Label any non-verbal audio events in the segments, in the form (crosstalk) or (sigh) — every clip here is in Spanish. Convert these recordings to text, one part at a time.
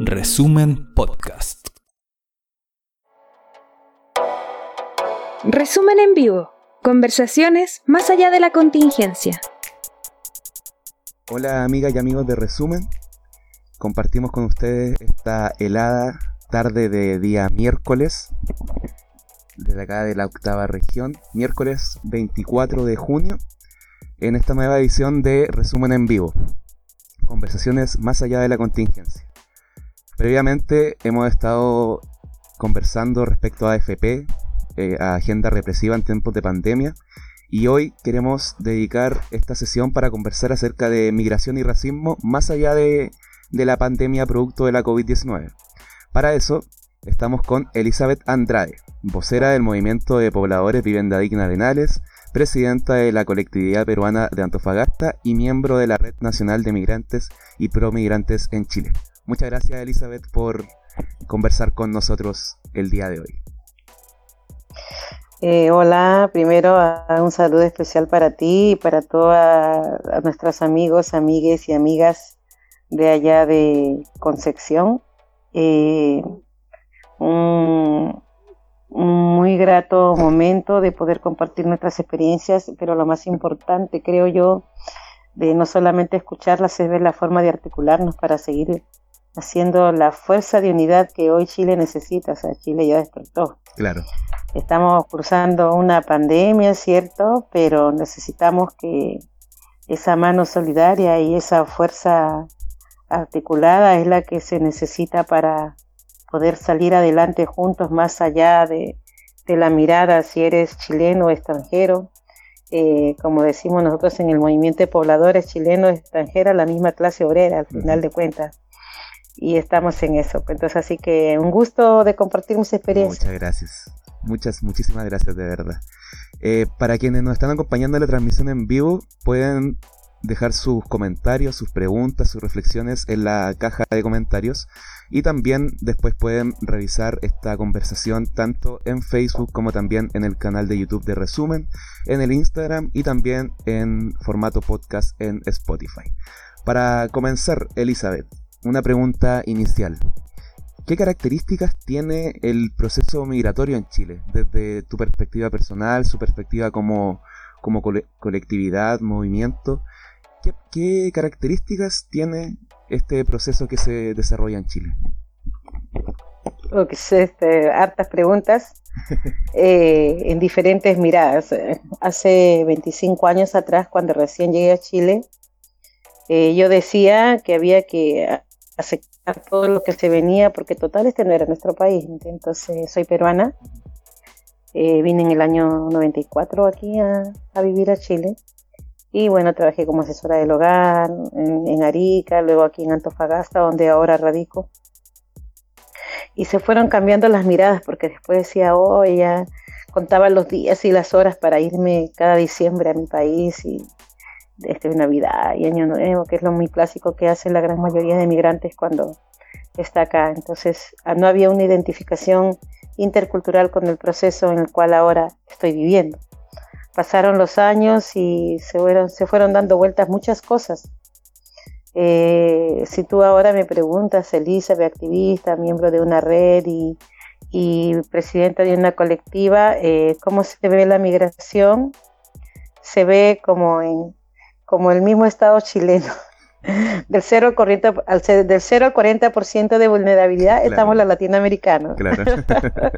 Resumen Podcast. Resumen en vivo. Conversaciones más allá de la contingencia. Hola amigas y amigos de Resumen. Compartimos con ustedes esta helada tarde de día miércoles, desde acá de la octava región, miércoles 24 de junio, en esta nueva edición de Resumen en vivo. Conversaciones más allá de la contingencia. Previamente hemos estado conversando respecto a AFP, eh, a agenda represiva en tiempos de pandemia, y hoy queremos dedicar esta sesión para conversar acerca de migración y racismo más allá de, de la pandemia producto de la COVID-19. Para eso estamos con Elizabeth Andrade, vocera del Movimiento de Pobladores Vivienda Digna Arenales, presidenta de la colectividad peruana de Antofagasta y miembro de la Red Nacional de Migrantes y Promigrantes en Chile. Muchas gracias Elizabeth por conversar con nosotros el día de hoy. Eh, hola, primero un saludo especial para ti y para todos nuestros amigos, amigues y amigas de allá de Concepción. Eh, muy grato momento de poder compartir nuestras experiencias, pero lo más importante, creo yo, de no solamente escucharlas, es ver la forma de articularnos para seguir haciendo la fuerza de unidad que hoy Chile necesita. O sea, Chile ya despertó. Claro. Estamos cruzando una pandemia, ¿cierto? Pero necesitamos que esa mano solidaria y esa fuerza articulada es la que se necesita para poder salir adelante juntos más allá de, de la mirada si eres chileno o extranjero. Eh, como decimos nosotros en el movimiento de pobladores chileno extranjera, la misma clase obrera al final de cuentas y estamos en eso. Entonces, así que un gusto de compartir mis experiencias. Muchas gracias. Muchas, muchísimas gracias de verdad. Eh, para quienes nos están acompañando en la transmisión en vivo, pueden dejar sus comentarios, sus preguntas, sus reflexiones en la caja de comentarios y también después pueden revisar esta conversación tanto en Facebook como también en el canal de YouTube de Resumen, en el Instagram y también en formato podcast en Spotify. Para comenzar, Elizabeth, una pregunta inicial. ¿Qué características tiene el proceso migratorio en Chile? Desde tu perspectiva personal, su perspectiva como, como colectividad, movimiento. ¿Qué, características tiene este proceso que se desarrolla en Chile? que este, hartas preguntas (laughs) eh, en diferentes miradas. Hace 25 años atrás, cuando recién llegué a Chile, eh, yo decía que había que aceptar todo lo que se venía, porque total este no era nuestro país. Entonces soy peruana, eh, vine en el año 94 aquí a, vivir a Chile. Y bueno, trabajé como asesora del hogar en, Arica, luego aquí en Antofagasta, donde ahora radico. Y se fueron cambiando las miradas, porque después decía, oh, ya contaba los días y las horas para irme cada diciembre a mi país y este, Navidad y Año Nuevo, que es lo muy clásico que hacen la gran mayoría de migrantes cuando está acá. Entonces, ah, no había una identificación intercultural con el proceso en el cual ahora estoy viviendo. Pasaron los años y se fueron, se fueron dando vueltas muchas cosas. Eh, si tú ahora me preguntas, Elizabeth, activista, miembro de una red y, presidenta de una colectiva, eh, ¿cómo se ve la migración? Se ve como en como el mismo Estado chileno. (laughs) Del 0 al 40%, al, del 0 al 40 de vulnerabilidad estamos los latinoamericanos. Claro. (laughs)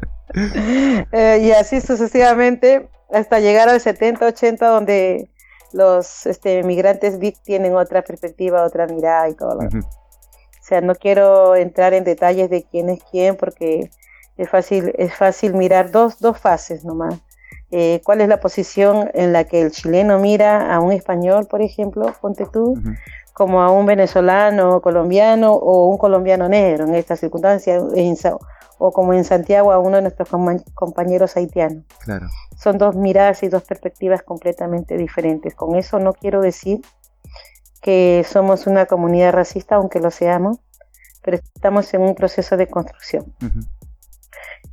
Eh, y así sucesivamente hasta llegar al 70-80 donde los este, migrantes BIC tienen otra perspectiva, otra mirada y todo. O sea, no quiero entrar en detalles de quién es quién porque es fácil, es fácil mirar dos, dos fases nomás. Eh, cuál es la posición en la que el chileno mira a un español, por ejemplo, ponte tú, como a un venezolano, colombiano o un colombiano negro en esta circunstancia, o como en Santiago a uno de nuestros compañeros haitianos. Claro. Son dos miradas y dos perspectivas completamente diferentes. Con eso no quiero decir que somos una comunidad racista, aunque lo seamos, pero estamos en un proceso de construcción.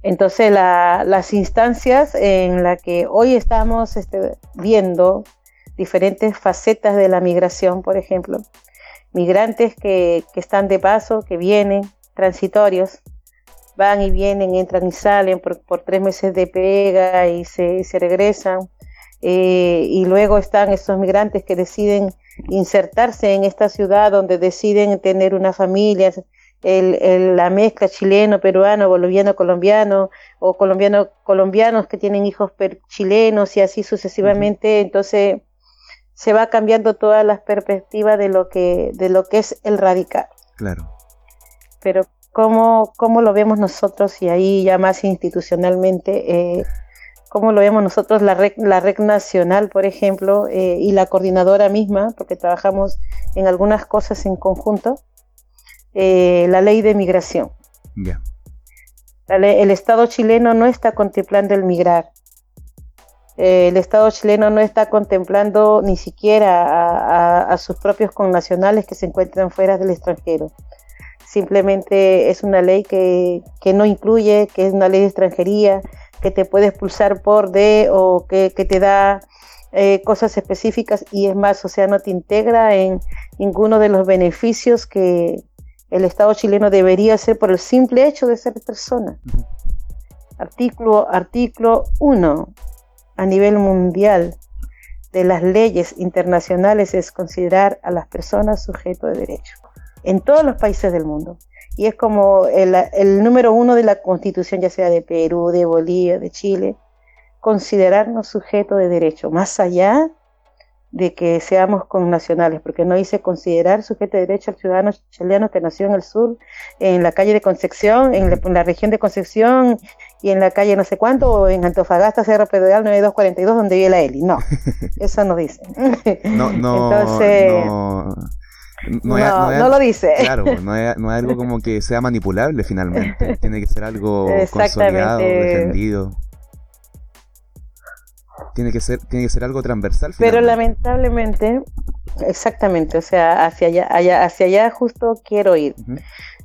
Entonces, las instancias en las que hoy estamos este, viendo diferentes facetas de la migración, por ejemplo, migrantes que, están de paso, que vienen, transitorios, van y vienen, entran y salen por, tres meses de pega y se, regresan. Eh, y luego están estos migrantes que deciden insertarse en esta ciudad donde deciden tener una familia, el, la mezcla chileno, peruano, boliviano, colombiano, o colombiano, colombianos que tienen hijos chilenos y así sucesivamente. Entonces se va cambiando todas las perspectivas de lo que, de lo que es el radical. Claro. Pero cómo, cómo lo vemos nosotros y ahí ya más institucionalmente, eh, cómo lo vemos nosotros la red, la red nacional, por ejemplo, eh, y la coordinadora misma, porque trabajamos en algunas cosas en conjunto, eh, la ley de migración. el Estado chileno no está contemplando el migrar. Eh, el Estado chileno no está contemplando ni siquiera a, sus propios connacionales que se encuentran fuera del extranjero. Simplemente es una ley que, no incluye, que es una ley de extranjería, que te puede expulsar por de o que, te da eh, cosas específicas y es más, o sea, no te integra en ninguno de los beneficios que, el Estado chileno debería ser por el simple hecho de ser persona. Artículo, artículo 1. A nivel mundial de las leyes internacionales es considerar a las personas sujeto de derecho. En todos los países del mundo. Y es como el, número uno de la constitución, ya sea de Perú, de Bolivia, de Chile, considerarnos sujeto de derecho. Más allá de que seamos connacionales, porque no dice considerar sujeto de derecho al ciudadano chileno que nació en el sur, en la calle de Concepción, en la, región de Concepción y en la calle no sé cuánto, o en Antofagasta, Cerro Pedregal 9242, donde vive la Eli. No, (laughs) eso no dice. No, no, Entonces, no. No, lo dice. Claro, no es, no algo como que sea manipulable finalmente. (laughs) Tiene que ser algo consolidado, defendido tiene que ser, tiene que ser algo transversal. Pero lamentablemente, exactamente, o sea, hacia allá, hacia allá justo quiero ir.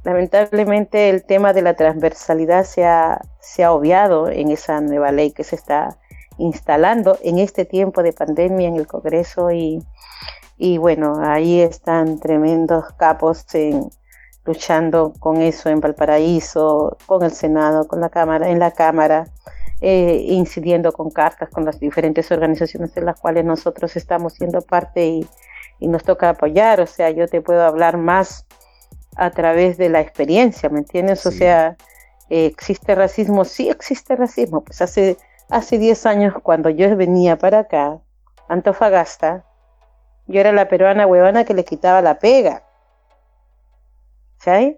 Lamentablemente el tema de la transversalidad se ha, se ha obviado en esa nueva ley que se está instalando en este tiempo de pandemia en el Congreso y, y bueno, ahí están tremendos capos en, luchando con eso en Valparaíso, con el Senado, con la Cámara, en la Cámara, eh, incidiendo con cartas con las diferentes organizaciones de las cuales nosotros estamos siendo parte y, nos toca apoyar. O sea, yo te puedo hablar más a través de la experiencia, ¿me entiendes? O sea, eh, ¿existe racismo? Sí existe racismo. Pues hace, hace 10 años cuando yo venía para acá, Antofagasta, yo era la peruana huevona que le quitaba la pega. ¿Sí?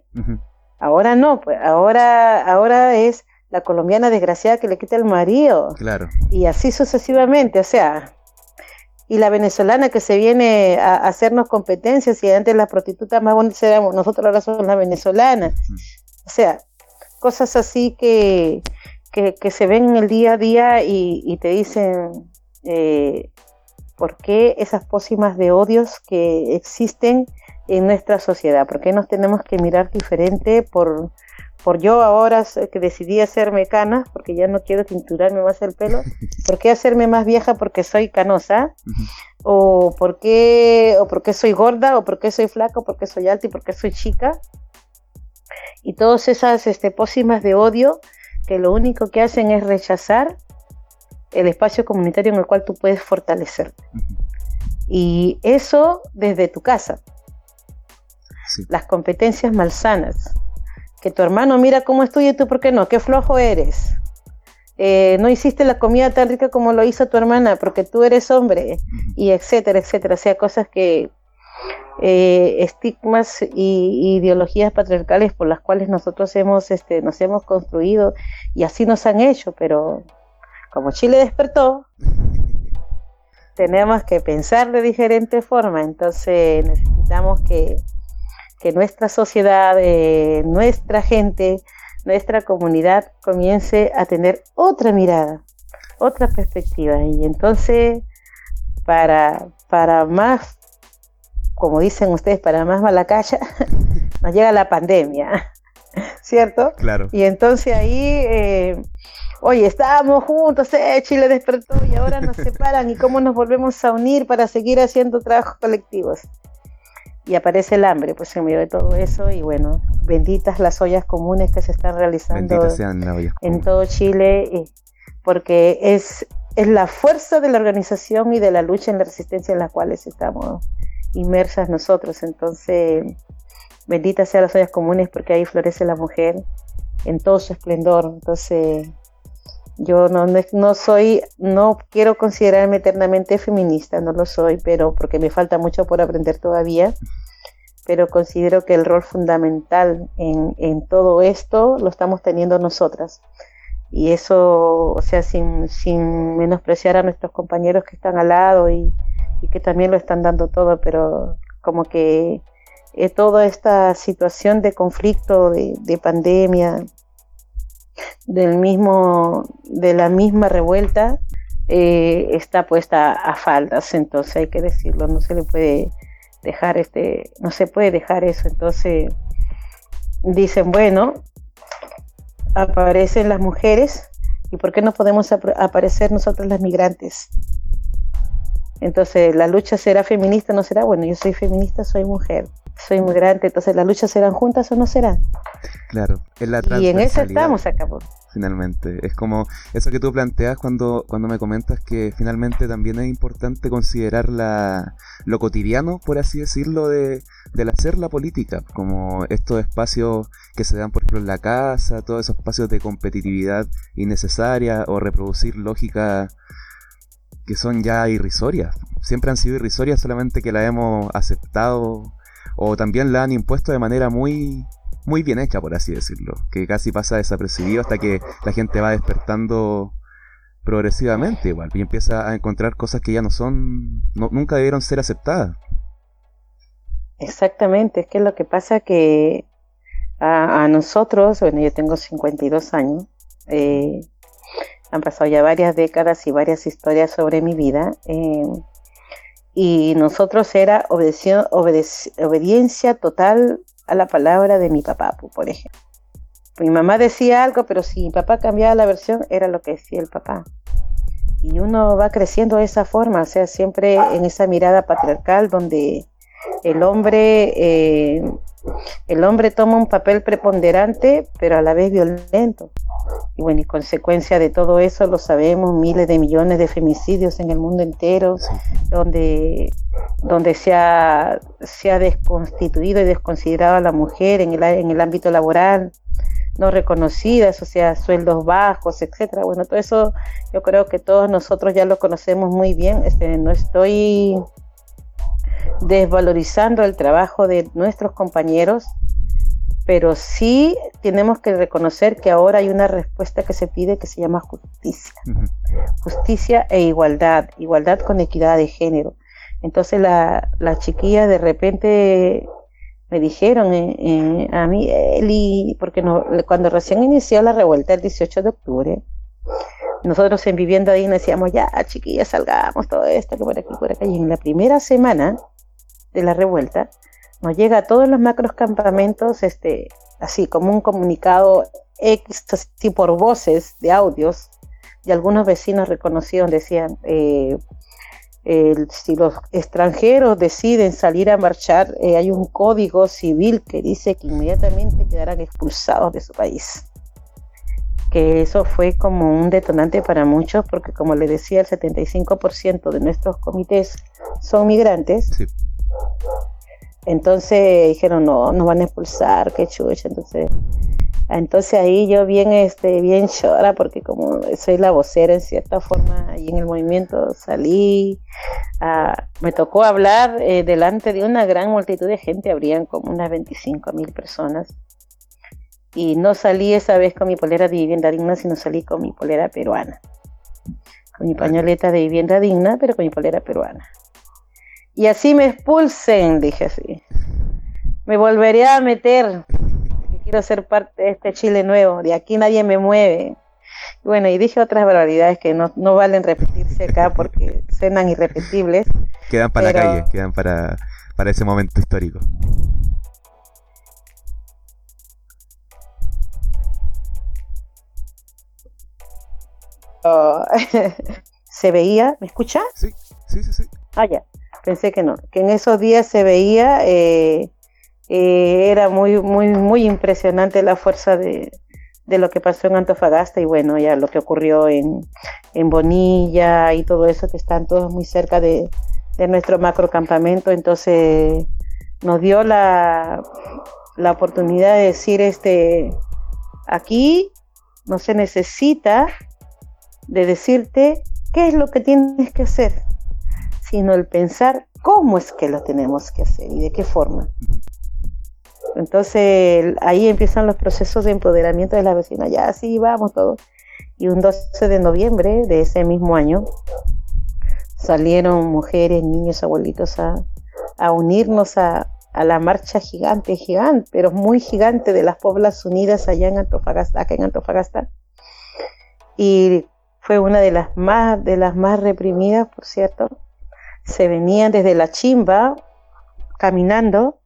Ahora no, pues ahora, ahora es la colombiana desgraciada que le quita el marido. Claro. Y así sucesivamente, o sea, y la venezolana que se viene a, hacernos competencias y antes las prostitutas más bonitas éramos nosotros ahora somos las venezolanas. O sea, cosas así que, que, se ven en el día a día y, te dicen eh, por qué esas pócimas de odios que existen en nuestra sociedad, por qué nos tenemos que mirar diferente por por yo ahora que decidí hacerme canas, porque ya no quiero cinturarme más el pelo, (laughs) ¿por qué hacerme más vieja porque soy canosa? o por qué o porque soy gorda o porque soy flaca o porque soy alta y porque soy chica y todas esas este, pócimas de odio que lo único que hacen es rechazar el espacio comunitario en el cual tú puedes fortalecerte. Y eso desde tu casa. Las competencias malsanas que tu hermano mira cómo estudia y tú por qué no, qué flojo eres. Eh, no hiciste la comida tan rica como lo hizo tu hermana porque tú eres hombre y etcétera, etcétera. O sea, cosas que eh, estigmas y, ideologías patriarcales por las cuales nosotros hemos, este, nos hemos construido y así nos han hecho, pero como Chile despertó, (laughs) tenemos que pensar de diferente forma, entonces necesitamos que que nuestra sociedad, eh, nuestra gente, nuestra comunidad comience a tener otra mirada, otra perspectiva. Y entonces, para, para más, como dicen ustedes, para más malacaya, (laughs) nos llega la pandemia, (laughs) ¿cierto? Claro. Y entonces ahí, eh, oye, estábamos juntos, eh, Chile despertó y ahora nos separan y cómo nos volvemos a unir para seguir haciendo trabajos colectivos. Y aparece el hambre, pues en medio de todo eso, y bueno, benditas las ollas comunes que se están realizando en todo Chile, porque es, es la fuerza de la organización y de la lucha en la resistencia en la cuales estamos inmersas nosotros. Entonces, benditas sean las ollas comunes porque ahí florece la mujer en todo su esplendor. Entonces, yo no, no soy, no quiero considerarme eternamente feminista, no lo soy, pero porque me falta mucho por aprender todavía, pero considero que el rol fundamental en, en todo esto lo estamos teniendo nosotras. Y eso, o sea, sin, sin menospreciar a nuestros compañeros que están al lado y, y que también lo están dando todo, pero como que eh, toda esta situación de conflicto, de, de pandemia, del mismo, de la misma revuelta eh, está puesta a faldas, entonces hay que decirlo, no se le puede dejar este, no se puede dejar eso, entonces dicen, bueno, aparecen las mujeres y por qué no podemos aparecer nosotros las migrantes. Entonces, la lucha será feminista, no será, bueno, yo soy feminista, soy mujer soy migrante, entonces las luchas serán juntas o no serán. Claro, es la Y en eso estamos acá. Finalmente, es como eso que tú planteas cuando, cuando me comentas que finalmente también es importante considerar la, lo cotidiano, por así decirlo, de, del hacer la política, como estos espacios que se dan, por ejemplo, en la casa, todos esos espacios de competitividad innecesaria o reproducir lógica que son ya irrisorias. Siempre han sido irrisorias, solamente que la hemos aceptado o también la han impuesto de manera muy muy bien hecha, por así decirlo, que casi pasa desapercibido hasta que la gente va despertando progresivamente igual y empieza a encontrar cosas que ya no son, nunca debieron ser aceptadas. Exactamente, es que lo que pasa que a, nosotros, bueno, yo tengo 52 años, eh, han pasado ya varias décadas y varias historias sobre mi vida. Eh, y nosotros era obediencia total a la palabra de mi papá, por ejemplo. Mi mamá decía algo, pero si mi papá cambiaba la versión, era lo que decía el papá. Y uno va creciendo de esa forma, o sea, siempre en esa mirada patriarcal donde el hombre, eh, el hombre toma un papel preponderante, pero a la vez violento. Y bueno, y consecuencia de todo eso lo sabemos, miles de millones de femicidios en el mundo entero, donde, donde se, ha, se ha desconstituido y desconsiderado a la mujer en el, en el ámbito laboral, no reconocidas, o sea, sueldos bajos, etcétera. Bueno, todo eso yo creo que todos nosotros ya lo conocemos muy bien. Este, no estoy desvalorizando el trabajo de nuestros compañeros, pero sí tenemos que reconocer que ahora hay una respuesta que se pide que se llama justicia. Justicia e igualdad, igualdad con equidad de género. Entonces la, la chiquilla de repente me dijeron eh, eh, a mí, Eli, porque no, cuando recién inició la revuelta el 18 de octubre, nosotros en Vivienda Digna decíamos, ya, chiquillas, salgamos, todo esto, que por aquí, por acá. Y en la primera semana de la revuelta, nos llega a todos los macros campamentos, este, así como un comunicado X, por voces de audios, y algunos vecinos reconocidos decían, eh, si los extranjeros deciden salir a marchar, eh, hay un código civil que dice que inmediatamente quedarán expulsados de su país. Que eso fue como un detonante para muchos, porque como le decía, el 75% de nuestros comités son migrantes. Sí. Entonces dijeron, no, nos van a expulsar, qué chucha. Entonces, entonces ahí yo bien, este, bien llora, porque como soy la vocera en cierta forma, ahí en el movimiento salí, ah, me tocó hablar eh, delante de una gran multitud de gente, habrían como unas 25 mil personas. Y no salí esa vez con mi polera de vivienda digna, sino salí con mi polera peruana. Con mi pañoleta de vivienda digna, pero con mi polera peruana y así me expulsen, dije así. Me volveré a meter, quiero ser parte de este Chile nuevo, de aquí nadie me mueve. Bueno, y dije otras barbaridades que no, valen repetirse acá porque suenan irrepetibles. Quedan para la calle, quedan para, para ese momento histórico. Oh, (laughs) se veía, ¿me escucha? Sí, sí, sí, sí. Ah, ya pensé que no, que en esos días se veía, eh, eh, era muy, muy, muy impresionante la fuerza de, de, lo que pasó en Antofagasta y bueno, ya lo que ocurrió en, en Bonilla y todo eso, que están todos muy cerca de, de nuestro macrocampamento, entonces nos dio la, la oportunidad de decir, este, aquí no se necesita de decirte qué es lo que tienes que hacer, sino el pensar cómo es que lo tenemos que hacer y de qué forma. Entonces ahí empiezan los procesos de empoderamiento de la vecina, ya así vamos todos. Y un 12 de noviembre de ese mismo año salieron mujeres, niños, abuelitos a, a unirnos a, a, la marcha gigante, gigante, pero muy gigante de las Poblas Unidas allá en Antofagasta, acá en Antofagasta. Y fue una de las más, de las más reprimidas, por cierto. Se venían desde la chimba caminando,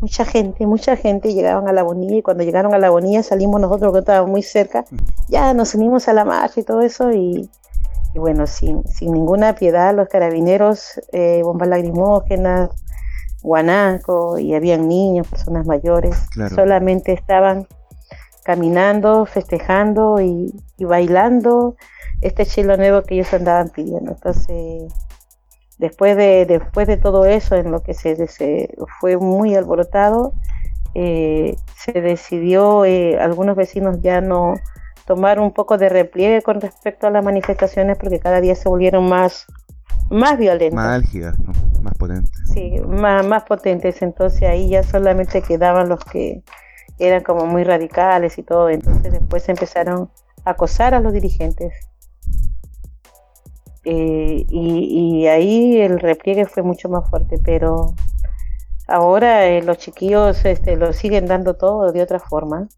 mucha gente, mucha gente llegaban a la bonilla y cuando llegaron a la bonilla salimos nosotros que estábamos muy cerca, ya nos unimos a la marcha y todo eso y, y bueno, sin, sin, ninguna piedad los carabineros, eh, bombas lacrimógenas, guanaco y habían niños, personas mayores, claro. solamente estaban caminando, festejando y, y bailando este chilo nuevo que ellos andaban pidiendo. Entonces, después de, después de todo eso, en lo que se, se fue muy alborotado, eh, se decidió, eh, algunos vecinos ya no tomar un poco de repliegue con respecto a las manifestaciones porque cada día se volvieron más, más violentas. Más álgidas, ¿no? más potentes. Sí, más, más potentes. Entonces ahí ya solamente quedaban los que eran como muy radicales y todo. Entonces después empezaron a acosar a los dirigentes eh, y, y, ahí el repliegue fue mucho más fuerte, pero ahora eh, los chiquillos este, lo siguen dando todo de otra forma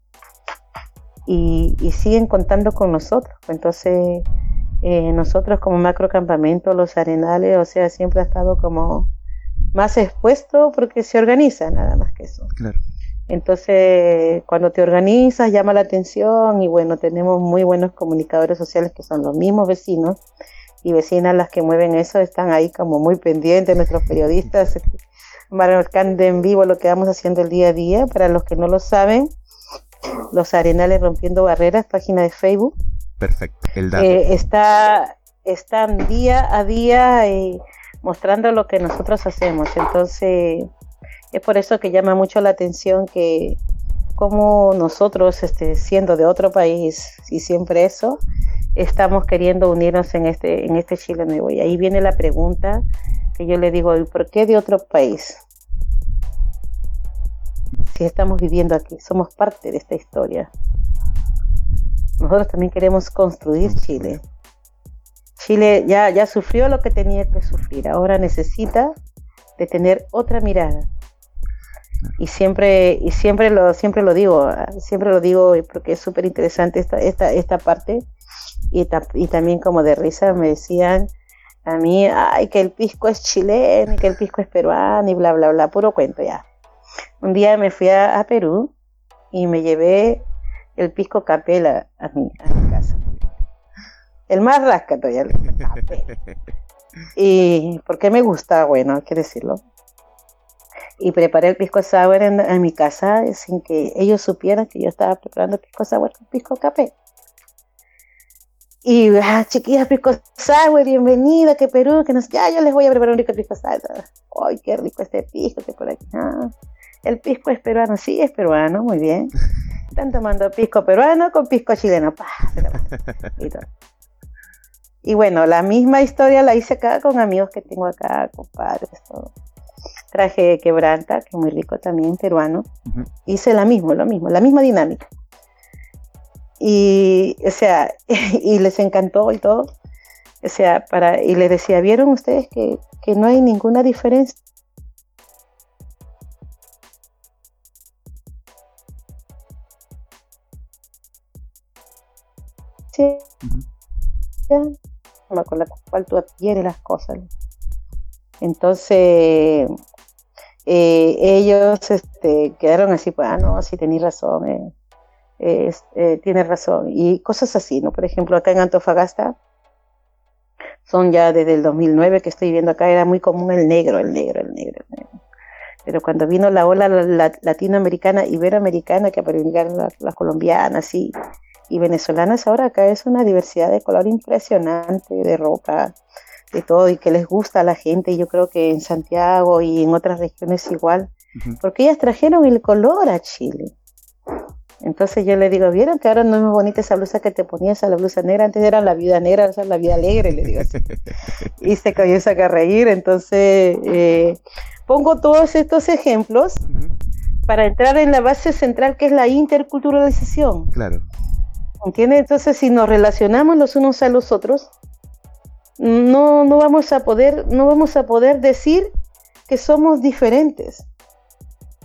y, y siguen contando con nosotros. Entonces, eh, nosotros como macrocampamento, los arenales, o sea, siempre ha estado como más expuesto porque se organiza, nada más que eso. Claro. Entonces, cuando te organizas, llama la atención y bueno, tenemos muy buenos comunicadores sociales que son los mismos vecinos y vecinas las que mueven eso están ahí como muy pendientes, nuestros periodistas marcando en vivo lo que vamos haciendo el día a día. Para los que no lo saben, los Arenales Rompiendo Barreras, página de Facebook. Perfecto, el dato. Eh, está, están día a día eh, mostrando lo que nosotros hacemos. Entonces, es por eso que llama mucho la atención que como nosotros, este, siendo de otro país y siempre eso, estamos queriendo unirnos en este, en este Chile nuevo. Y ahí viene la pregunta que yo le digo, ¿por qué de otro país? Si estamos viviendo aquí, somos parte de esta historia. Nosotros también queremos construir Chile. Chile ya, ya sufrió lo que tenía que sufrir, ahora necesita de tener otra mirada. Y siempre, y siempre lo, siempre lo digo, siempre lo digo porque es súper interesante esta, esta, esta parte y, y también como de risa me decían a mí, ay, que el pisco es chileno y que el pisco es peruano y bla, bla, bla, puro cuento ya. Un día me fui a, Perú y me llevé el pisco capela a mi, a mi casa. El más rasca todavía. y porque me gusta, bueno, hay que decirlo. Y preparé el pisco sour en, en, mi casa sin que ellos supieran que yo estaba preparando pisco sour con pisco capé. Y, ah, chiquillas, pisco sour, bienvenida, que Perú, que nos, ya, yo les voy a preparar un rico pisco sour. Ay, qué rico este pisco, que por aquí. Ah, el pisco es peruano, sí, es peruano, muy bien. Están tomando pisco peruano con pisco chileno. Pa, y, y, bueno, la misma historia la hice acá con amigos que tengo acá, compadres, todo. Traje quebranta, que es muy rico también, peruano. Uh -huh. Hice la misma, lo mismo, la misma dinámica y o sea (laughs) y les encantó y todo o sea para y les decía vieron ustedes que, que no hay ninguna diferencia sí. Uh -huh. con la cual tú adquieres las cosas entonces eh, ellos este, quedaron así pues ah no sí tenéis razón eh eh, tiene razón. Y cosas así, ¿no? Por ejemplo, acá en Antofagasta son ya desde el 2009 que estoy viviendo acá, era muy común el negro, el negro, el negro, el negro. Pero cuando vino la ola latinoamericana, iberoamericana, que aparecieron las, colombianas y, y venezolanas, ahora acá es una diversidad de color impresionante, de ropa, de todo, y que les gusta a la gente. Yo creo que en Santiago y en otras regiones igual, porque ellas trajeron el color a Chile. Entonces yo le digo, ¿vieron que ahora no es muy bonita esa blusa que te ponías a la blusa negra? Antes era la vida negra, ahora es la vida alegre, le digo así. (laughs) y se comienza a reír. Entonces eh, pongo todos estos ejemplos para entrar en la base central que es la interculturalización. Claro. ¿Entiendes? Entonces si nos relacionamos los unos a los otros, no, no vamos a poder, no vamos a poder decir que somos diferentes,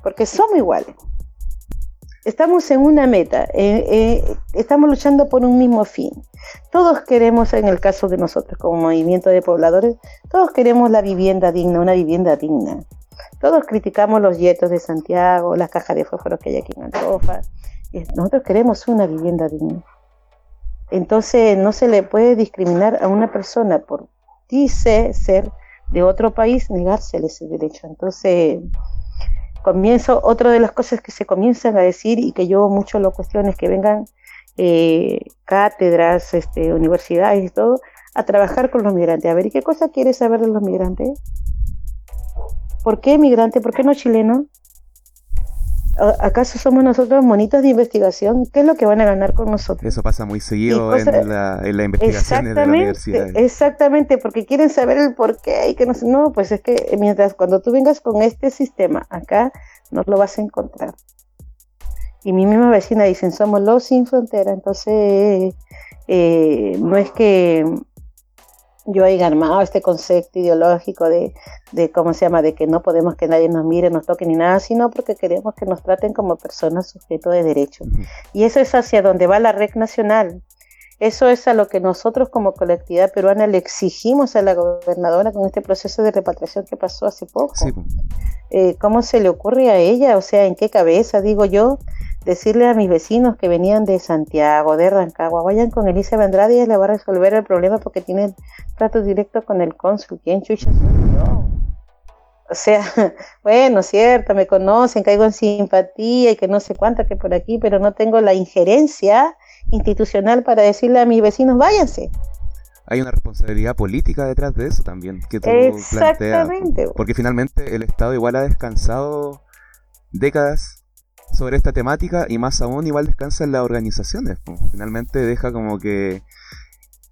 porque somos iguales estamos en una meta, eh, eh, estamos luchando por un mismo fin. Todos queremos, en el caso de nosotros como movimiento de pobladores, todos queremos la vivienda digna, una vivienda digna. Todos criticamos los yetos de Santiago, las cajas de fósforos que hay aquí en Antofa. Nosotros queremos una vivienda digna. Entonces no se le puede discriminar a una persona por dice ser de otro país, negársele ese derecho. Entonces comienzo, otra de las cosas que se comienzan a decir y que yo mucho lo cuestiono es que vengan eh, cátedras, este, universidades y todo, a trabajar con los migrantes. A ver, ¿y qué cosa quieres saber de los migrantes? ¿Por qué migrante? ¿Por qué no chileno? ¿Acaso somos nosotros monitos de investigación? ¿Qué es lo que van a ganar con nosotros? Eso pasa muy seguido en, la, en las investigaciones de la universidad. Exactamente, porque quieren saber el por qué y que no No, pues es que mientras cuando tú vengas con este sistema acá, no lo vas a encontrar. Y mi misma vecina dicen, somos los sin frontera, entonces eh, no es que yo he armado este concepto ideológico de, de, cómo se llama, de que no podemos que nadie nos mire, nos toque ni nada, sino porque queremos que nos traten como personas sujetos de derecho. Y eso es hacia donde va la red nacional. Eso es a lo que nosotros como colectividad peruana le exigimos a la gobernadora con este proceso de repatriación que pasó hace poco. Eh, ¿Cómo se le ocurre a ella? O sea, ¿en qué cabeza, digo yo, decirle a mis vecinos que venían de Santiago, de Rancagua, vayan con Elisa Andrade y le va a resolver el problema porque tiene trato directo con el cónsul. ¿Quién chucha soy yo? O sea, (laughs) bueno, cierto, me conocen, caigo en simpatía y que no sé cuánto que por aquí, pero no tengo la injerencia institucional para decirle a mis vecinos, váyanse. Hay una responsabilidad política detrás de eso también, que tú Exactamente. porque finalmente el Estado igual ha descansado décadas sobre esta temática y más aún igual descansa en las organizaciones. Finalmente deja como que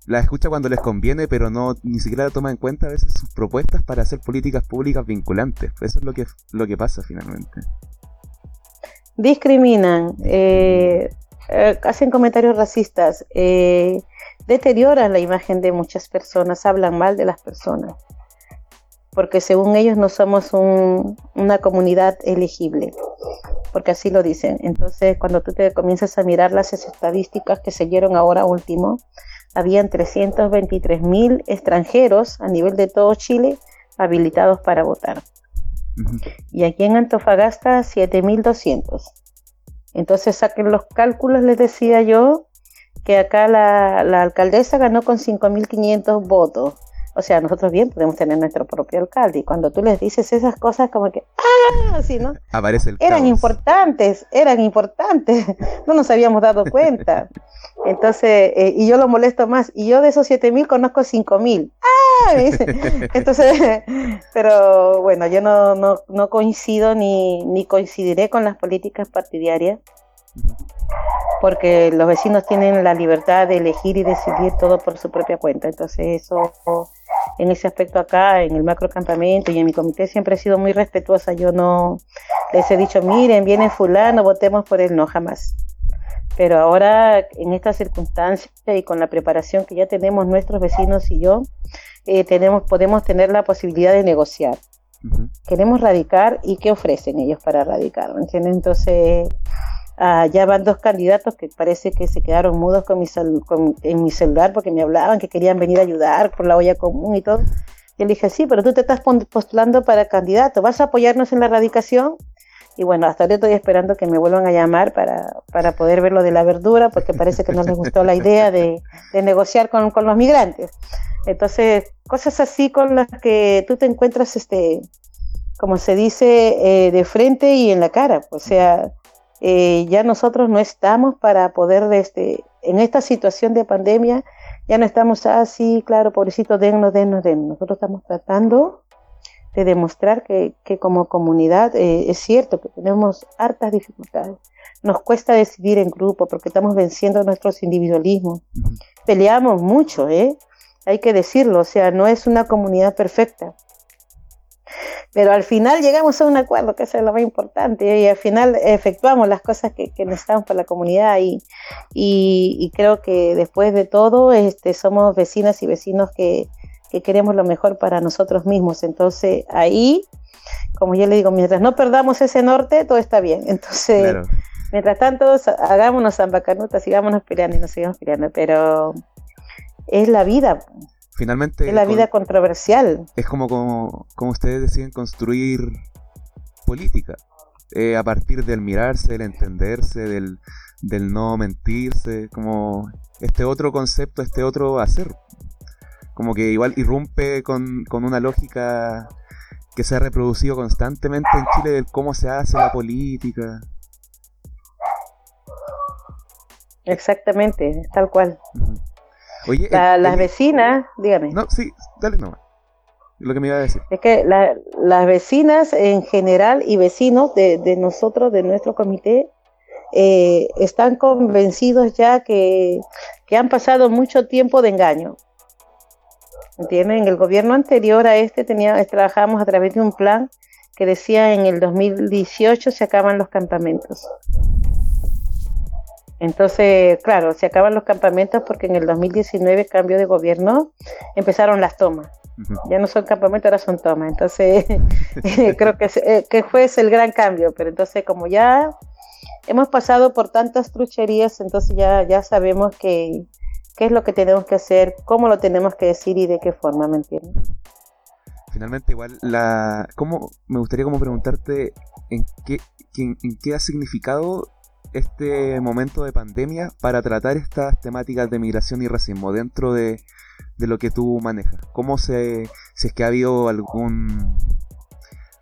la escucha cuando les conviene, pero no ni siquiera toma en cuenta a veces sus propuestas para hacer políticas públicas vinculantes. Eso es lo que, lo que pasa finalmente. Discriminan, eh, eh, hacen comentarios racistas, eh, deterioran la imagen de muchas personas, hablan mal de las personas, porque según ellos no somos una comunidad elegible porque así lo dicen. Entonces, cuando tú te comienzas a mirar las estadísticas que se dieron ahora último, habían 323 mil extranjeros a nivel de todo Chile habilitados para votar. Y aquí en Antofagasta, 7.200. Entonces saquen los cálculos, les decía yo, que acá la, la alcaldesa ganó con 5.500 votos. O sea, nosotros bien podemos tener nuestro propio alcalde. Y cuando tú les dices esas cosas, como que, ¡ah! Así, ¿no? Aparece el Eran importantes, eran importantes. (laughs) No nos habíamos dado cuenta. (laughs) Entonces, eh, y yo lo molesto más. Y yo de esos 7000 conozco 5000. ¡Ah! (laughs) Entonces, pero bueno, yo no, no, no coincido ni, ni coincidiré con las políticas partidarias porque los vecinos tienen la libertad de elegir y decidir todo por su propia cuenta. Entonces eso en ese aspecto acá, en el macrocampamento y en mi comité siempre he sido muy respetuosa. Yo no les he dicho, miren, viene fulano, votemos por él, no, jamás. Pero ahora, en estas circunstancias y con la preparación que ya tenemos nuestros vecinos y yo, eh, tenemos, podemos tener la posibilidad de negociar. Queremos radicar y qué ofrecen ellos para radicar, ¿me entienden? Entonces, Ah, ya van dos candidatos que parece que se quedaron mudos con mi en mi celular porque me hablaban que querían venir a ayudar por la olla común y todo. Y le dije, sí, pero tú te estás postulando para candidato, ¿vas a apoyarnos en la erradicación? Y bueno, hasta ahora estoy esperando que me vuelvan a llamar para, para poder ver lo de la verdura, porque parece que no les gustó la idea de, de negociar con, con, los migrantes. Entonces, cosas así con las que tú te encuentras, este, como se dice, eh, de frente y en la cara. O sea, eh, ya nosotros no estamos para poder, este, en esta situación de pandemia, ya no estamos así, claro, pobrecito, dennos, dennos, dennos. Nosotros estamos tratando de demostrar que, que como comunidad eh, es cierto que tenemos hartas dificultades. Nos cuesta decidir en grupo porque estamos venciendo nuestros individualismos. Peleamos mucho, ¿eh? Hay que decirlo, o sea, no es una comunidad perfecta. Pero al final llegamos a un acuerdo, que eso es lo más importante, y al final efectuamos las cosas que, que necesitamos para la comunidad y, y, y, creo que después de todo este, somos vecinas y vecinos que, que queremos lo mejor para nosotros mismos. Entonces ahí, como yo le digo, mientras no perdamos ese norte, todo está bien. Entonces, claro. mientras tanto, hagámonos zambacanutas, sigámonos peleando y nos sigamos peleando, pero es la vida. Finalmente. Es la vida con, controversial. Es como, como, como ustedes deciden construir política. Eh, a partir del mirarse, del entenderse, del, del no mentirse, como este otro concepto, este otro hacer como que igual irrumpe con, con una lógica que se ha reproducido constantemente en Chile del cómo se hace la política. Exactamente, tal cual. Uh -huh. Oye, la, el, las el, vecinas, dígame. No, sí, dale nomás. Lo que me iba a decir. Es que la, las vecinas en general y vecinos de, de nosotros, de nuestro comité, eh, están convencidos ya que, que han pasado mucho tiempo de engaño. ¿Entienden? El gobierno anterior a este tenía, trabajábamos a través de un plan que decía en el 2018 se acaban los campamentos. Entonces, claro, se acaban los campamentos porque en el 2019 cambio de gobierno, empezaron las tomas. Uh -huh. Ya no son campamentos, ahora son tomas. Entonces, (laughs) creo que, eh, que fue ese el gran cambio. Pero entonces, como ya hemos pasado por tantas trucherías, entonces ya, ya sabemos que, qué es lo que tenemos que hacer, cómo lo tenemos que decir y de qué forma, ¿me entiendes? Finalmente, igual, la, ¿cómo, me gustaría como preguntarte en qué, en, en qué ha significado este momento de pandemia para tratar estas temáticas de migración y racismo dentro de, lo que tú manejas. ¿Cómo se, si es que ha habido algún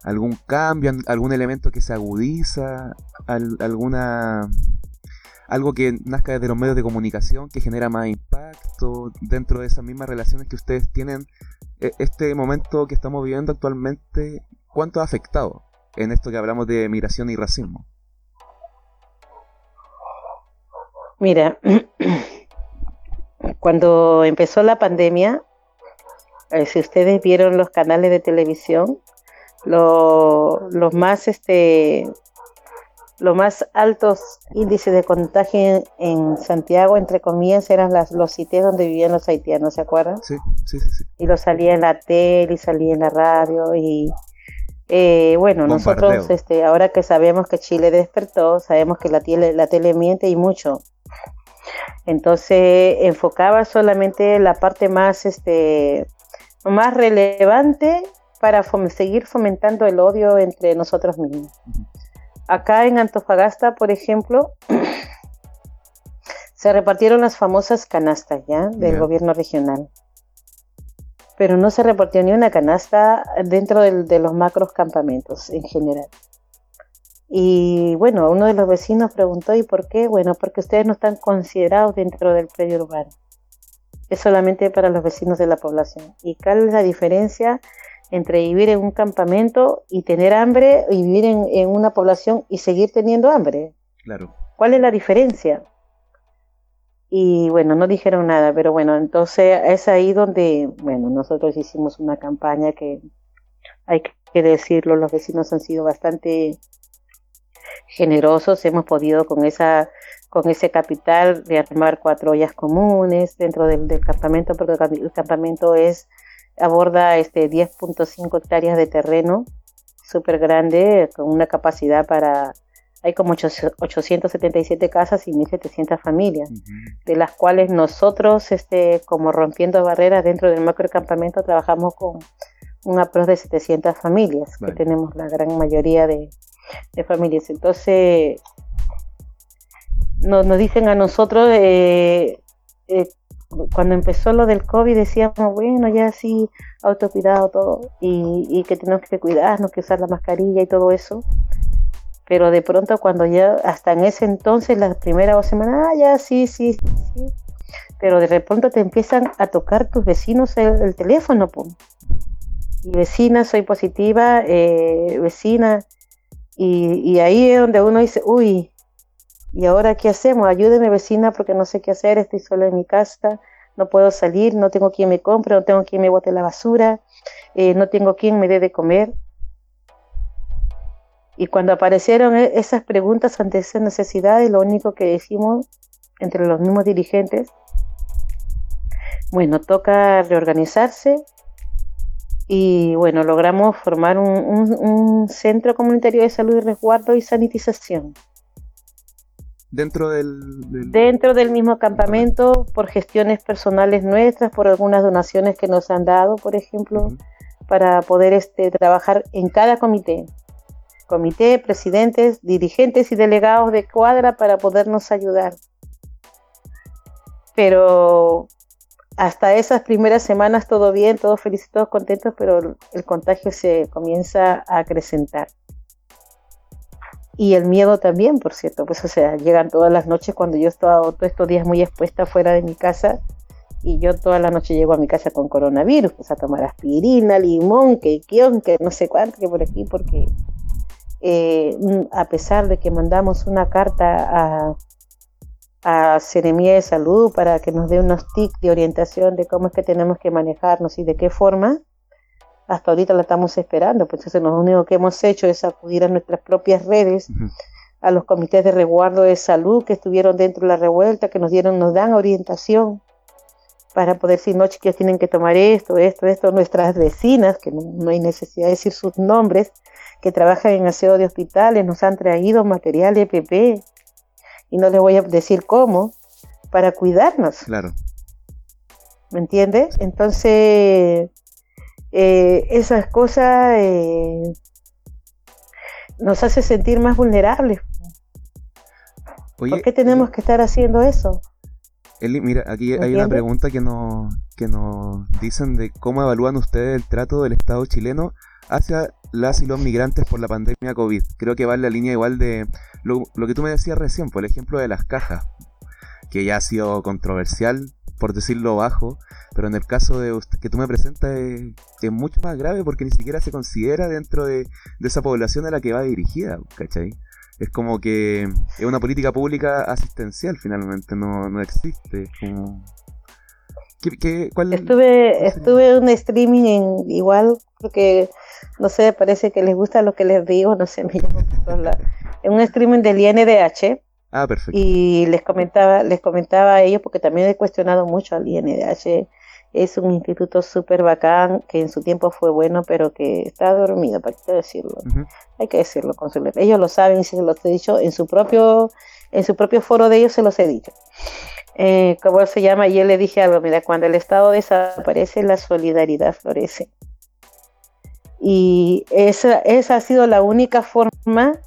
algún cambio, algún elemento que se agudiza, al, alguna algo que nazca desde los medios de comunicación que genera más impacto dentro de esas mismas relaciones que ustedes tienen este momento que estamos viviendo actualmente cuánto ha afectado en esto que hablamos de migración y racismo mira (clears throat) cuando empezó la pandemia eh, si ustedes vieron los canales de televisión lo, los más este los más altos índices de contagio en, en, Santiago, entre comillas, eran las, los sitios donde vivían los haitianos, ¿se acuerdan? Sí, sí, sí. sí. Y lo salía en la tele, y salía en la radio, y eh, bueno, Bombardeo. nosotros, este, ahora que sabemos que Chile despertó, sabemos que la tele, la tele miente y mucho. Entonces, enfocaba solamente la parte más, este, más relevante para fom seguir fomentando el odio entre nosotros mismos. Acá en Antofagasta, por ejemplo, (clears throat) se repartieron las famosas canastas ya del yeah. gobierno regional. Pero no se repartió ni una canasta dentro del, de los macros campamentos en general. Y bueno, uno de los vecinos preguntó, ¿y por qué? Bueno, porque ustedes no están considerados dentro del predio urbano. Es solamente para los vecinos de la población. ¿Y cuál es la diferencia entre vivir en un campamento y tener hambre y vivir en, en, una población y seguir teniendo hambre. Claro. ¿Cuál es la diferencia? Y bueno, no dijeron nada, pero bueno, entonces es ahí donde, bueno, nosotros hicimos una campaña que hay que decirlo, los vecinos han sido bastante generosos, hemos podido con esa con ese capital de armar cuatro ollas comunes dentro del, del campamento, porque el campamento es aborda este 10.5 hectáreas de terreno súper grande con una capacidad para hay como 877 casas y 1700 familias uh -huh. de las cuales nosotros este como rompiendo barreras dentro del macrocampamento trabajamos con un aprox de 700 familias vale. que tenemos la gran mayoría de, de familias. Entonces, nos, nos dicen a nosotros, eh, eh, cuando empezó lo del COVID, decíamos, bueno, ya sí, autocuidado todo, y, y que tenemos que cuidarnos, que usar la mascarilla y todo eso. Pero de pronto, cuando ya, hasta en ese entonces, las primeras dos semanas, ah, ya sí, sí, sí. Pero de repente te empiezan a tocar tus vecinos el, el teléfono, pum. Y vecina, soy positiva, eh, vecina. Y, ahí es donde uno dice, uy, ¿y ahora qué hacemos? Ayúdeme vecina porque no sé qué hacer, estoy sola en mi casa, no puedo salir, no tengo quien me compre, no tengo quien me bote la basura, eh, no tengo quien me dé de comer. Y cuando aparecieron e- esas preguntas ante esas necesidades, lo único que decimos entre los mismos dirigentes, bueno, toca reorganizarse y bueno, logramos formar un, un- un centro comunitario de salud y resguardo y sanitización Dentro del... del- dentro del mismo campamento por gestiones personales nuestras, por algunas donaciones que nos han dado, por ejemplo, para poder este, trabajar en cada comité. Comité, presidentes, dirigentes y delegados de cuadra para podernos ayudar. Pero hasta esas primeras semanas todo bien, todos felices, todos contentos, pero el- contagio se comienza a acrecentar. Y el miedo también, por cierto, pues o sea, llegan todas las noches cuando yo estaba todos estos días muy expuesta fuera de mi casa y yo toda la noche llego a mi casa con coronavirus, pues a tomar aspirina, limón, que que no sé cuánto, que por aquí, porque eh, a pesar de que mandamos una carta a, a Seremía de Salud para que nos dé unos tips de orientación de cómo es que tenemos que manejarnos y de qué forma, hasta ahorita la estamos esperando, pues entonces lo único que hemos hecho es acudir a nuestras propias redes, a los comités de resguardo de salud que estuvieron dentro de la revuelta, que nos dieron, nos dan orientación para poder decir, no, chiquillos, tienen que tomar esto, esto, esto, nuestras vecinas, que no, no hay necesidad de decir sus nombres, que trabajan en aseo de hospitales, nos han traído material EPP, y no les voy a decir cómo, para cuidarnos. Claro. ¿me entiendes? Entonces, eh, esas cosas eh, nos hace sentir más vulnerables. Oye, ¿Por qué tenemos que estar haciendo eso? Eli, mira, aquí hay una pregunta que nos, que nos dicen de cómo evalúan ustedes el trato del Estado chileno hacia las y los migrantes por la pandemia COVID. Creo que va en la línea igual de lo, lo que tú me decías recién, por el ejemplo de las cajas, que ya ha sido controversial, por decirlo bajo, pero en el caso de usted, que tú me presentas es, es mucho más grave porque ni siquiera se considera dentro de, de esa población a la que va dirigida, ¿cachai? Es como que es una política pública asistencial finalmente, no, no existe. Como... ¿Qué, qué- cuál- Estuve, estuve en un streaming en igual, porque no sé, parece que les gusta lo que les digo, no sé, me llamo por todos lados. En un streaming del INDH Ah, perfecto. y les comentaba, les comentaba a ellos, porque también he cuestionado mucho al INDH. Es un instituto súper bacán, que en su tiempo fue bueno, pero que está dormido, para qué decirlo. Ujú. hay que decirlo con su Ellos lo saben y se los he dicho en su propio, en su propio foro de ellos se los he dicho. Eh, ¿Cómo se llama? Y yo le dije algo, mira, cuando el Estado desaparece, la solidaridad florece. Y esa, esa ha sido la única forma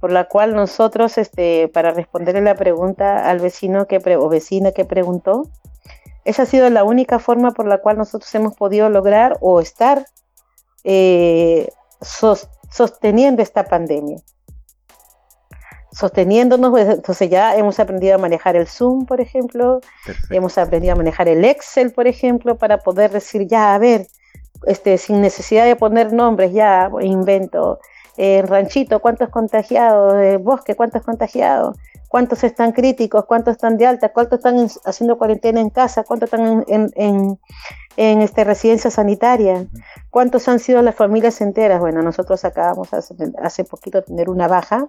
por la cual nosotros, este, para responderle la pregunta al vecino que pre- o vecina que preguntó, esa ha sido la única forma por la cual nosotros hemos podido lograr o estar eh, sos- sosteniendo esta pandemia. Sosteniéndonos, pues, entonces ya hemos aprendido a manejar el Zoom, por ejemplo, Perfecto. hemos aprendido a manejar el Excel, por ejemplo, para poder decir, ya, a ver, este, sin necesidad de poner nombres, ya, invento, eh, ranchito, ¿cuántos contagiados? Eh, bosque, ¿cuántos contagiados? ¿Cuántos están críticos? ¿Cuántos están de alta? ¿Cuántos están en- haciendo cuarentena en casa? ¿Cuántos están en, en, en- en, este, residencia sanitaria? ¿Cuántos han sido las familias enteras? Bueno, nosotros acabamos hace, hace poquito de tener una baja.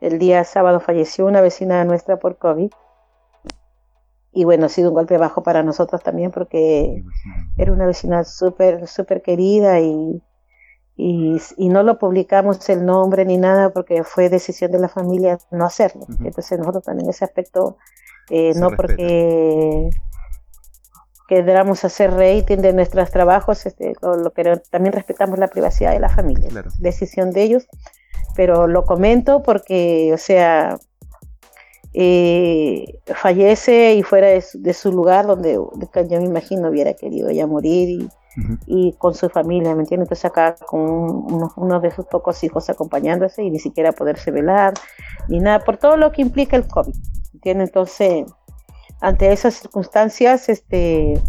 El día sábado falleció una vecina nuestra por COVID. Y bueno, ha sido un golpe bajo para nosotros también porque era una vecina súper, súper querida y, y, y no lo publicamos el nombre ni nada porque fue decisión de la familia no hacerlo. Entonces nosotros también en ese aspecto, eh, no respeta. porque queramos hacer rating de nuestros trabajos, este, lo- lo- pero también respetamos la privacidad de la familia, Claro. decisión de ellos. pero lo comento porque, o sea, eh, fallece y fuera de su, lugar donde yo me imagino hubiera querido ya morir y, y con su familia, ¿me entiendes? Entonces acá con uno, de sus pocos hijos acompañándose y ni siquiera poderse velar, ni nada, por todo lo que implica el COVID, ¿me entiendes? Entonces, ante esas circunstancias, este,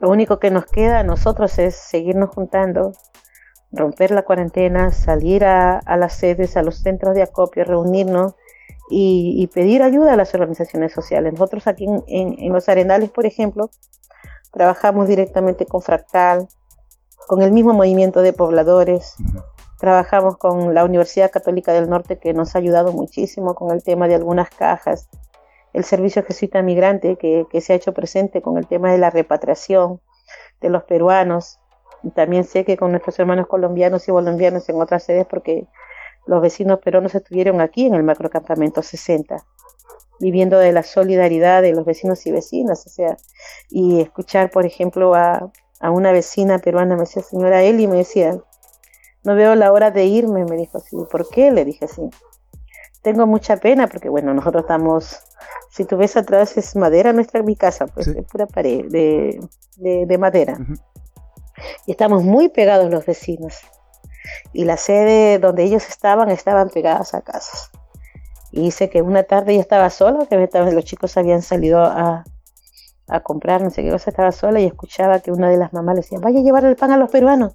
lo único que nos queda a nosotros es seguirnos juntando, romper la cuarentena, salir a, las sedes, a los centros de acopio, reunirnos y, pedir ayuda a las organizaciones sociales. Nosotros aquí en los Arenales, por ejemplo, Trabajamos directamente con Fractal, con el mismo movimiento de pobladores. Trabajamos con la Universidad Católica del Norte que nos ha ayudado muchísimo con el tema de algunas cajas. El servicio jesuita migrante que, se ha hecho presente con el tema de la repatriación de los peruanos. también sé que con nuestros hermanos colombianos y bolivianos en otras sedes porque los vecinos peruanos estuvieron aquí en el macrocampamento 60 viviendo de la solidaridad de los vecinos y vecinas, o sea, y escuchar, por ejemplo, a, una vecina peruana, me decía, señora Eli, me decía, no veo la hora de irme, me dijo así, ¿por qué? Le dije así, tengo mucha pena porque, bueno, nosotros estamos, si tú ves atrás es madera nuestra, mi casa, pues es pura pared de, de, madera. Y estamos muy pegados los vecinos. Y la sede donde ellos estaban, estaban pegadas a casas. Y dice que una tarde ya estaba sola, que los chicos habían salido a, comprar, no sé qué cosa, estaba sola y escuchaba que una de las mamás le decía, vaya a llevar el pan a los peruanos.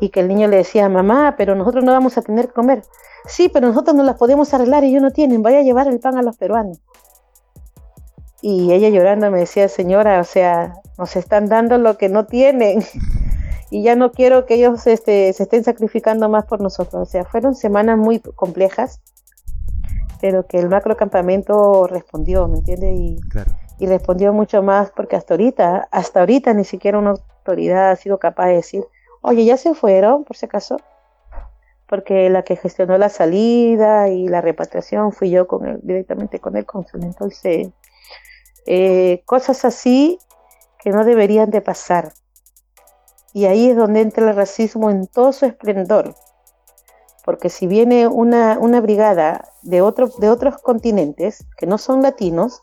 Y que el niño le decía, mamá, pero nosotros no vamos a tener que comer. Sí, pero nosotros no las podemos arreglar y ellos no tienen, vaya a llevar el pan a los peruanos. Y ella llorando me decía, señora, o sea, nos están dando lo que no tienen. (laughs) y ya no quiero que ellos este, se estén sacrificando más por nosotros. O sea, fueron semanas muy complejas, pero que el macrocampamento respondió, ¿me entiendes? Y, y respondió mucho más porque hasta ahorita, hasta ahorita ni siquiera una autoridad ha sido capaz de decir, oye, ya se fueron, por si acaso, porque la que gestionó la salida y la repatriación fui yo con él, directamente con el cónsul. Entonces, eh, cosas así que no deberían de pasar. Y ahí es donde entra el racismo en todo su esplendor. Porque si viene una, una brigada de, otro, de otros continentes que no son latinos,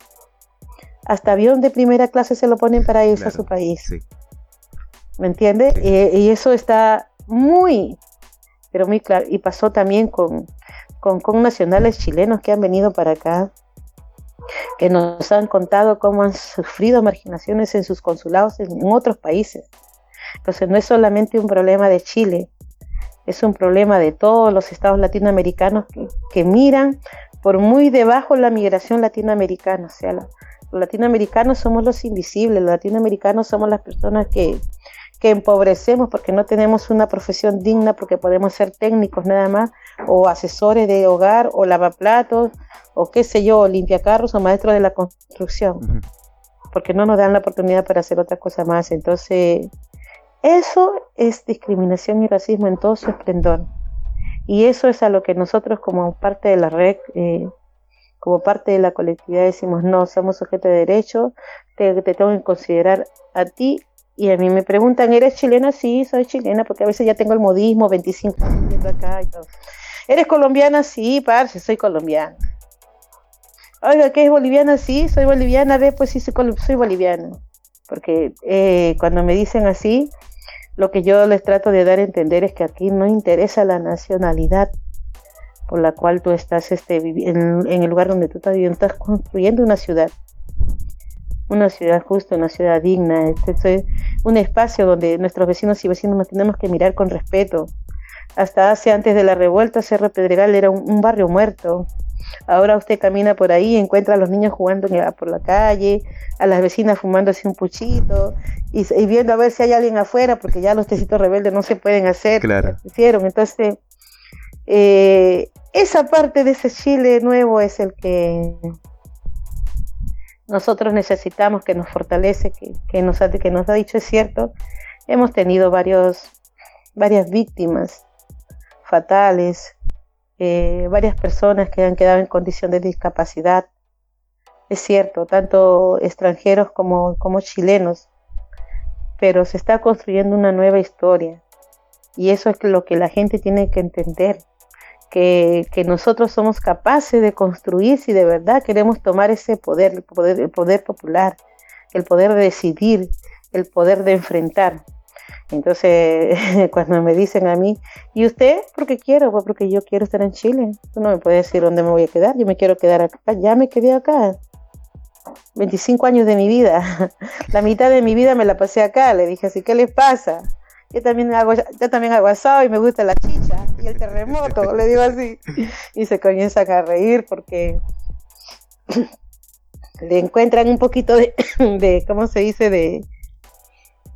hasta avión de primera clase se lo ponen para irse a su país. ¿Me entiende? Y, eso está muy, pero muy claro. Y pasó también con, con, con, nacionales chilenos que han venido para acá, que nos han contado cómo han sufrido marginaciones en sus consulados en otros países. Entonces no es solamente un problema de Chile, es un problema de todos los estados latinoamericanos que, miran por muy debajo la migración latinoamericana. O sea, los latinoamericanos somos los invisibles, los latinoamericanos somos las personas que, que empobrecemos porque no tenemos una profesión digna, porque podemos ser técnicos nada más, o asesores de hogar, o lavaplatos, o qué sé yo, limpiacarros, o maestros de la construcción, porque no nos dan la oportunidad para hacer otra cosa más. Entonces, eso es discriminación y racismo en todo su esplendor. Y eso es a lo que nosotros como parte de la red, eh, como parte de la colectividad decimos, no, somos sujetos de derecho, te, tengo que considerar a ti y a mí me preguntan, ¿eres chilena? Sí, soy chilena, porque a veces ya tengo el modismo, 25 años acá y todo. ¿Eres colombiana? Sí, parce, soy colombiana. Oiga, ¿qué es boliviana? Sí, soy boliviana. Ve, pues sí, soy, boliviana. Porque eh, cuando me dicen así, lo que yo les trato de dar a entender es que aquí no interesa la nacionalidad por la cual tú estás este, en, el lugar donde tú estás viviendo, estás construyendo una ciudad, una ciudad justa, una ciudad digna, este, es un espacio donde nuestros vecinos y vecinos nos tenemos que mirar con respeto. Hasta hace antes de la revuelta, Cerro Pedregal era un barrio muerto, Ahora usted camina por ahí, encuentra a los niños jugando por la calle, a las vecinas fumándose un puchito y, viendo a ver si hay alguien afuera, porque ya los tecitos rebeldes no se pueden hacer. Claro. Hicieron. Entonces, eh, esa parte de ese Chile nuevo es el que nosotros necesitamos, que nos fortalece, que, que, nos, ha, que nos ha dicho es cierto. Hemos tenido varios, varias víctimas fatales, eh, varias personas que han quedado en condición de discapacidad. Es cierto, tanto extranjeros como, como chilenos, pero se está construyendo una nueva historia. Y eso es lo que la gente tiene que entender, que, que nosotros somos capaces de construir si de verdad queremos tomar ese poder, el poder, el poder popular, el poder de decidir, el poder de enfrentar. Entonces, (laughs) cuando me dicen a mí, ¿y usted por qué quiero? Pues porque yo quiero estar en Chile. Tú no me puedes decir dónde me voy a quedar. Yo me quiero quedar acá. Ya me quedé acá. 25 años de mi vida. (laughs) La mitad de mi vida me la pasé acá. Le dije así, ¿qué les pasa? Yo también hago, yo también hago asado y me gusta la chicha y el terremoto, le digo así. (laughs) Y se comienzan a reír porque le encuentran un poquito de, (coughs) de ¿cómo se dice? De,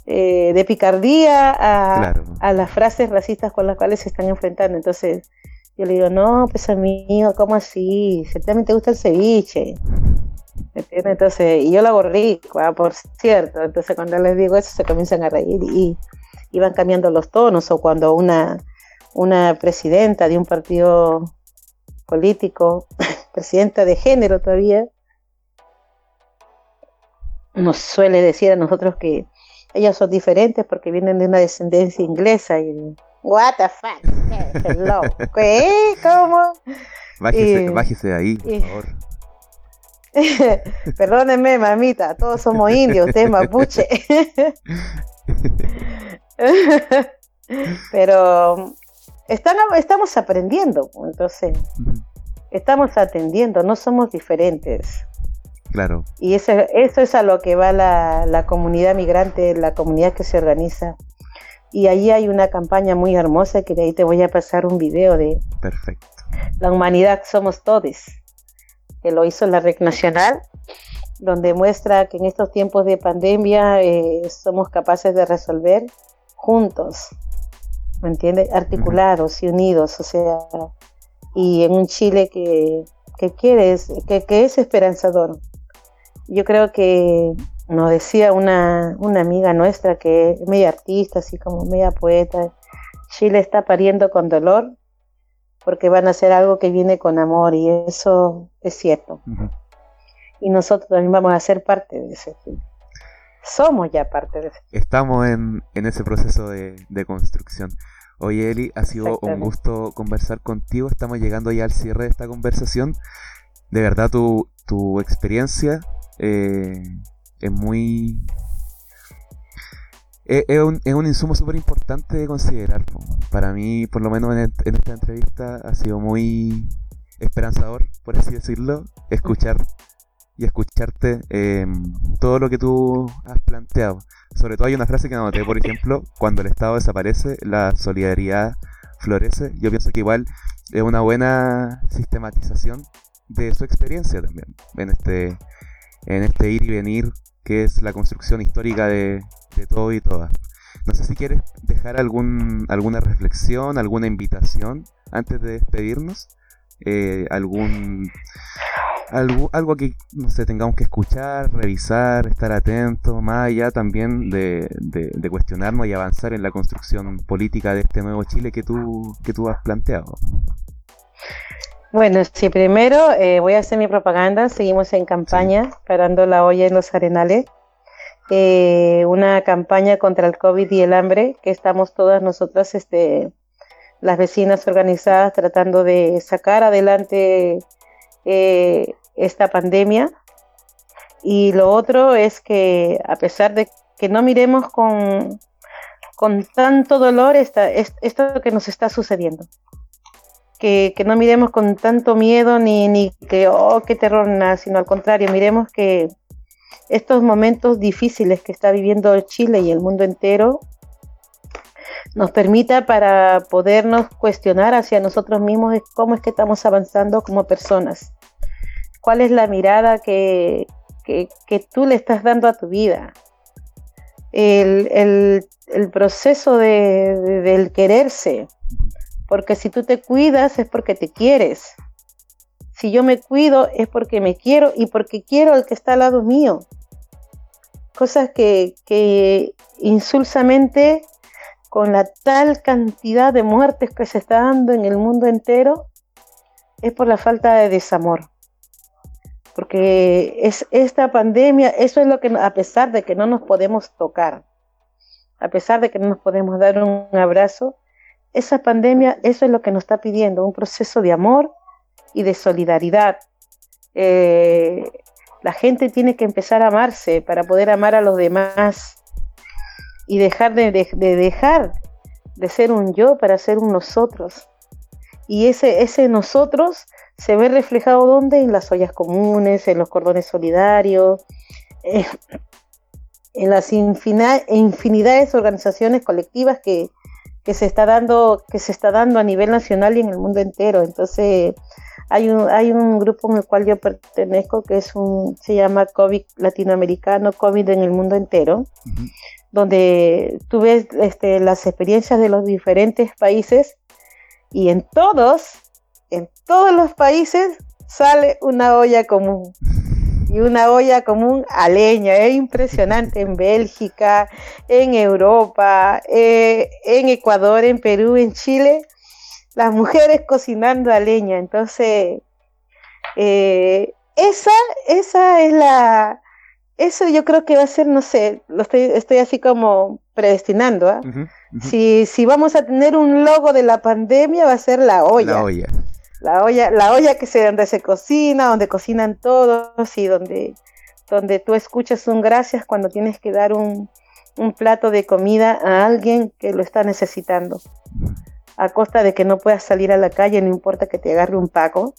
eh, de picardía a, a, las frases racistas con las cuales se están enfrentando. Entonces yo le digo, no, pues amigo, ¿cómo así? Si también te gusta el ceviche. Entonces, y yo lo hago rico, ah, por cierto. Entonces cuando les digo eso se comienzan a reír y, y van cambiando los tonos. O cuando una, una presidenta de un partido político, (laughs) presidenta de género todavía, nos suele decir a nosotros que ellas son diferentes porque vienen de una descendencia inglesa y what the fuck hello ¿qué? ¿cómo? Bájese, bájese de ahí por favor (laughs) perdónenme mamita todos somos indios usted es mapuche (laughs) pero están, estamos aprendiendo entonces estamos atendiendo no somos diferentes Claro. Y eso, eso es a lo que va la, la comunidad migrante, la comunidad que se organiza. Y allí hay una campaña muy hermosa que de ahí te voy a pasar un video de Perfecto. La humanidad somos todos, que lo hizo la REC Nacional, donde muestra que en estos tiempos de pandemia eh, somos capaces de resolver juntos, ¿me entiendes? Articulados y unidos, o sea, y en un Chile que, que quiere, que, que es esperanzador, yo creo que nos decía una, una amiga nuestra que es media artista, así como media poeta, Chile está pariendo con dolor porque van a hacer algo que viene con amor y eso es cierto. Y nosotros también vamos a ser parte de ese. Somos ya parte de ese. Estamos en, en ese proceso de, de construcción. Oye Eli, ha sido un gusto conversar contigo. Estamos llegando ya al cierre de esta conversación. De verdad tu, tu experiencia eh, es muy... Es, un, es un insumo súper importante de considerar. Para mí, por lo menos en, esta entrevista, ha sido muy esperanzador, por así decirlo, escuchar y escucharte em, todo lo que tú has planteado. Sobre todo hay una frase que anoté, por ejemplo, cuando el Estado desaparece, la solidaridad florece. Yo pienso que igual es una buena sistematización de su experiencia también en este en este ir y venir que es la construcción histórica de, todo y todas. No sé si quieres dejar algún, alguna reflexión, alguna invitación antes de despedirnos. Eh, algún algo, algo que no sé, tengamos que escuchar, revisar, estar atentos, más allá también de, de, cuestionarnos y avanzar en la construcción política de este nuevo Chile que tú, que tú has planteado. Bueno, sí, primero eh, voy a hacer mi propaganda. Seguimos en campaña, parando la olla en los arenales. Eh, una campaña contra el COVID y el hambre, que estamos todas nosotras, este, las vecinas organizadas, tratando de sacar adelante eh, esta pandemia. Y lo otro es que, a pesar de que no miremos con, con tanto dolor esta, esto que nos está sucediendo que, no miremos con tanto miedo ni, ni que, oh, qué terror, nada, sino al contrario, miremos que estos momentos difíciles que está viviendo Chile y el mundo entero nos permita para podernos cuestionar hacia nosotros mismos cómo es que estamos avanzando como personas, cuál es la mirada que, que, tú le estás dando a tu vida, el, el, proceso de, del quererse, porque si tú te cuidas es porque te quieres. Si yo me cuido es porque me quiero y porque quiero al que está al lado mío. Cosas que, que insulsamente, con la tal cantidad de muertes que se está dando en el mundo entero, es por la falta de desamor. Porque es esta pandemia, eso es lo que, a pesar de que no nos podemos tocar, a pesar de que no nos podemos dar un abrazo, esa pandemia, eso es lo que nos está pidiendo, un proceso de amor y de solidaridad. Eh, la gente tiene que empezar a amarse para poder amar a los demás y dejar de, dejar de ser un yo para ser un nosotros. Y ese, ese nosotros se ve reflejado ¿dónde? En las ollas comunes, en los cordones solidarios, eh, en las infinidades de organizaciones colectivas que, que se está dando que se está dando a nivel nacional y en el mundo entero. Entonces hay un hay un grupo en el cual yo pertenezco que es un se llama COVID latinoamericano COVID en el mundo entero donde tú ves este, las experiencias de los diferentes países y en todos en todos los países sale una olla común (laughs) y una olla común a leña. Es impresionante en Bélgica, en Europa, eh, en Ecuador, en Perú, en Chile, las mujeres cocinando a leña. Entonces, eh, esa, esa es la... Eso yo creo que va a ser, no sé, lo estoy, estoy así como predestinando. ¿ah? Si, si vamos a tener un logo de la pandemia, va a ser la olla. La olla la olla, la olla que se, donde se cocina, donde cocinan todos y donde, donde tú escuchas un gracias cuando tienes que dar un, un plato de comida a alguien que lo está necesitando. A costa de que no puedas salir a la calle, no importa que te agarre un paco,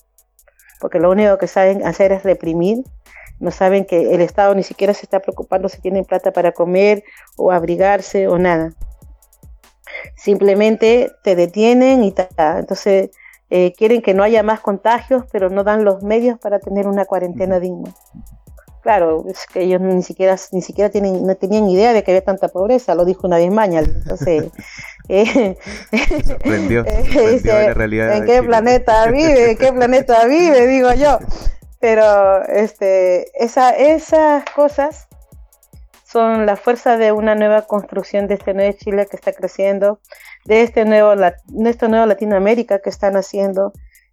porque lo único que saben hacer es reprimir. No saben que el Estado ni siquiera se está preocupando si tienen plata para comer o abrigarse o nada. Simplemente te detienen y tal. Entonces, eh, quieren que no haya más contagios, pero no dan los medios para tener una cuarentena digna. Claro, es que ellos ni siquiera, ni siquiera tienen, no tenían idea de que había tanta pobreza, lo dijo una vez Mañal. Entonces, (laughs) eh, (laughs) la realidad ¿en qué planeta (laughs) vive? ¿En qué planeta vive? Digo yo. Pero este, esa, esas cosas son la fuerza de una nueva construcción de este nuevo Chile que está creciendo, de este nuevo, nuevo Latinoamérica que están haciendo.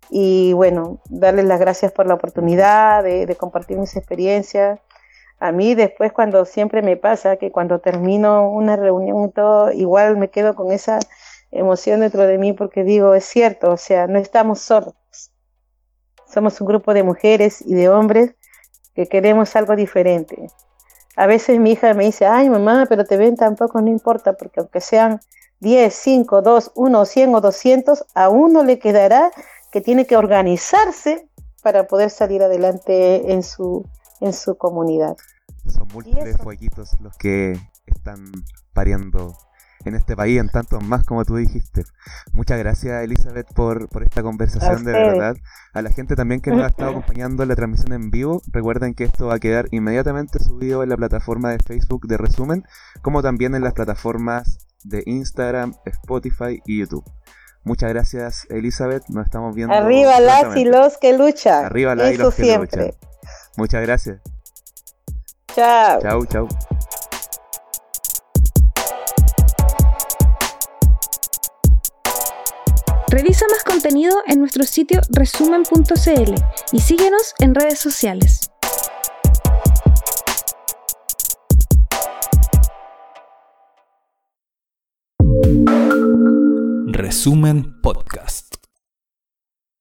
Y bueno, darles las gracias por la oportunidad de, compartir mis experiencias. A mí después cuando siempre me pasa que cuando termino una reunión y todo, igual me quedo con esa emoción dentro de mí porque digo, es cierto, o sea, no estamos solos. Somos un grupo de mujeres y de hombres que queremos algo diferente. A veces mi hija me dice, ay mamá, pero te ven tampoco, no importa, porque aunque sean 10, 5, 2, 1, 100 o 200, a uno le quedará que tiene que organizarse para poder salir adelante en su, en su comunidad. Son múltiples fueguitos los que están pariendo en este país, en tantos más como tú dijiste. Muchas gracias Elizabeth por, por esta conversación de verdad. A la gente también que nos ha estado (laughs) acompañando en la transmisión en vivo, recuerden que esto va a quedar inmediatamente subido en la plataforma de Facebook de Resumen, como también en las plataformas de Instagram, Spotify y YouTube. Muchas gracias Elizabeth, nos estamos viendo. Arriba las y los que luchan. Arriba las y los que luchan. Muchas gracias. Chao. Chao, chao. Revisa más contenido en nuestro sitio resumen.cl y síguenos en redes sociales. Resumen Podcast.